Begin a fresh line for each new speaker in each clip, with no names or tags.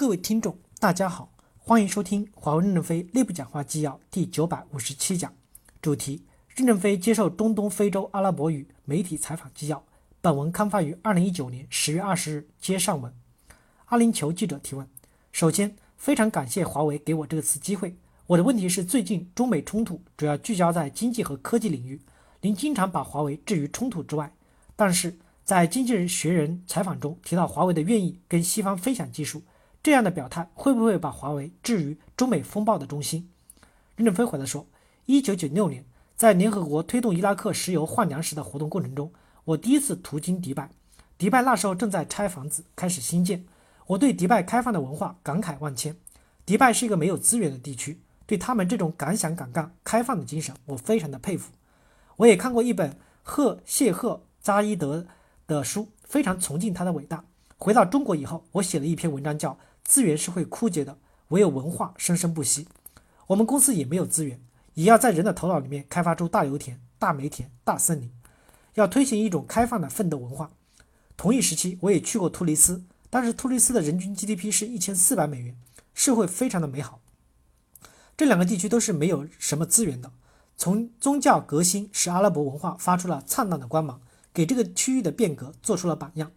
各位听众，大家好，欢迎收听华为任正非内部讲话纪要第九百五十七讲，主题：任正非接受中东非洲阿拉伯语媒体采访纪要。本文刊发于二零一九年十月二十日。接上文，阿联酋记者提问：首先，非常感谢华为给我这次机会。我的问题是，最近中美冲突主要聚焦在经济和科技领域，您经常把华为置于冲突之外，但是在《经济人学人》采访中提到华为的愿意跟西方分享技术。这样的表态会不会把华为置于中美风暴的中心？任正非回答说：“一九九六年，在联合国推动伊拉克石油换粮食的活动过程中，我第一次途经迪拜。迪拜那时候正在拆房子，开始新建。我对迪拜开放的文化感慨万千。迪拜是一个没有资源的地区，对他们这种敢想敢干、开放的精神，我非常的佩服。我也看过一本赫谢赫扎伊德的书，非常崇敬他的伟大。回到中国以后，我写了一篇文章叫。”资源是会枯竭的，唯有文化生生不息。我们公司也没有资源，也要在人的头脑里面开发出大油田、大煤田、大森林，要推行一种开放的奋斗文化。同一时期，我也去过突尼斯，当时突尼斯的人均 GDP 是一千四百美元，社会非常的美好。这两个地区都是没有什么资源的。从宗教革新使阿拉伯文化发出了灿烂的光芒，给这个区域的变革做出了榜样。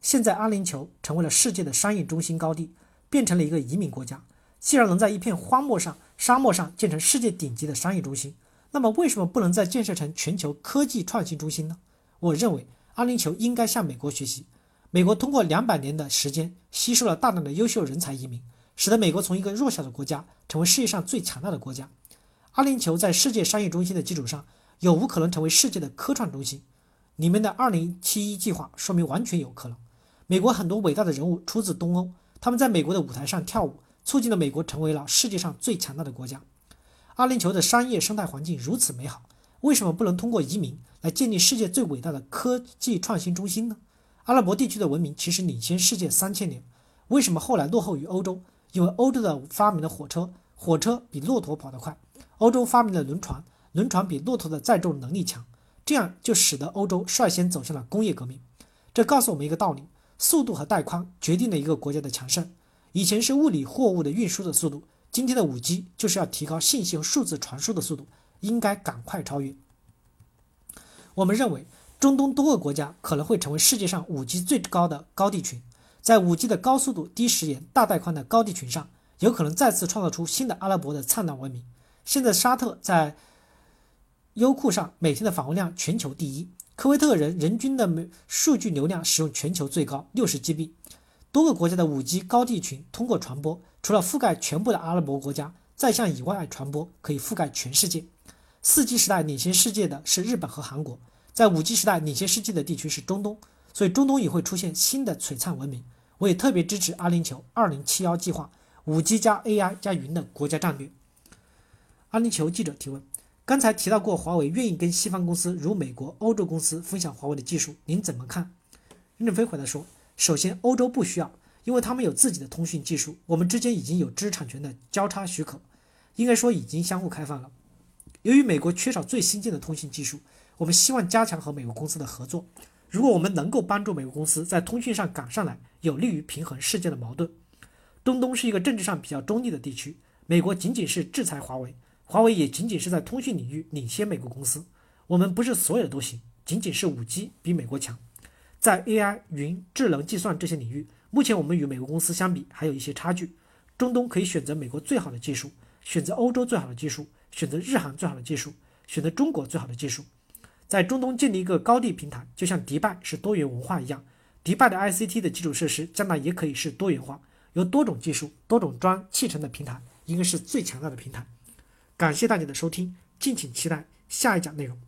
现在阿联酋成为了世界的商业中心高地。变成了一个移民国家。既然能在一片荒漠上、沙漠上建成世界顶级的商业中心，那么为什么不能再建设成全球科技创新中心呢？我认为阿联酋应该向美国学习。美国通过两百年的时间吸收了大量的优秀人才移民，使得美国从一个弱小的国家成为世界上最强大的国家。阿联酋在世界商业中心的基础上，有无可能成为世界的科创中心？你们的二零七一计划说明完全有可能。美国很多伟大的人物出自东欧。他们在美国的舞台上跳舞，促进了美国成为了世界上最强大的国家。阿联酋的商业生态环境如此美好，为什么不能通过移民来建立世界最伟大的科技创新中心呢？阿拉伯地区的文明其实领先世界三千年，为什么后来落后于欧洲？因为欧洲的发明了火车，火车比骆驼跑得快；欧洲发明了轮船，轮船比骆驼的载重能力强，这样就使得欧洲率先走向了工业革命。这告诉我们一个道理。速度和带宽决定了一个国家的强盛。以前是物理货物的运输的速度，今天的五 G 就是要提高信息和数字传输的速度，应该赶快超越。我们认为，中东多个国家可能会成为世界上五 G 最高的高地群，在五 G 的高速度、低时延、大带宽的高地群上，有可能再次创造出新的阿拉伯的灿烂文明。现在，沙特在优酷上每天的访问量全球第一。科威特人人均的每数据流量使用全球最高六十 GB，多个国家的五 G 高地群通过传播，除了覆盖全部的阿拉伯国家，再向以外传播可以覆盖全世界。四 G 时代领先世界的是日本和韩国，在五 G 时代领先世界的地区是中东，所以中东也会出现新的璀璨文明。我也特别支持阿联酋二零七幺计划，五 G 加 AI 加云的国家战略。阿联酋记者提问。刚才提到过，华为愿意跟西方公司如美国、欧洲公司分享华为的技术，您怎么看？任正非回答说：首先，欧洲不需要，因为他们有自己的通讯技术，我们之间已经有知识产权的交叉许可，应该说已经相互开放了。由于美国缺少最新进的通信技术，我们希望加强和美国公司的合作。如果我们能够帮助美国公司在通讯上赶上来，有利于平衡世界的矛盾。中东是一个政治上比较中立的地区，美国仅仅是制裁华为。华为也仅仅是在通讯领域领先美国公司，我们不是所有都行，仅仅是五 G 比美国强。在 AI、云、智能计算这些领域，目前我们与美国公司相比还有一些差距。中东可以选择美国最好的技术，选择欧洲最好的技术，选择日韩最好的技术，选择中国最好的技术，在中东建立一个高地平台，就像迪拜是多元文化一样，迪拜的 ICT 的基础设施将来也可以是多元化，由多种技术、多种砖砌成的平台，应该是最强大的平台。感谢大家的收听，敬请期待下一讲内容。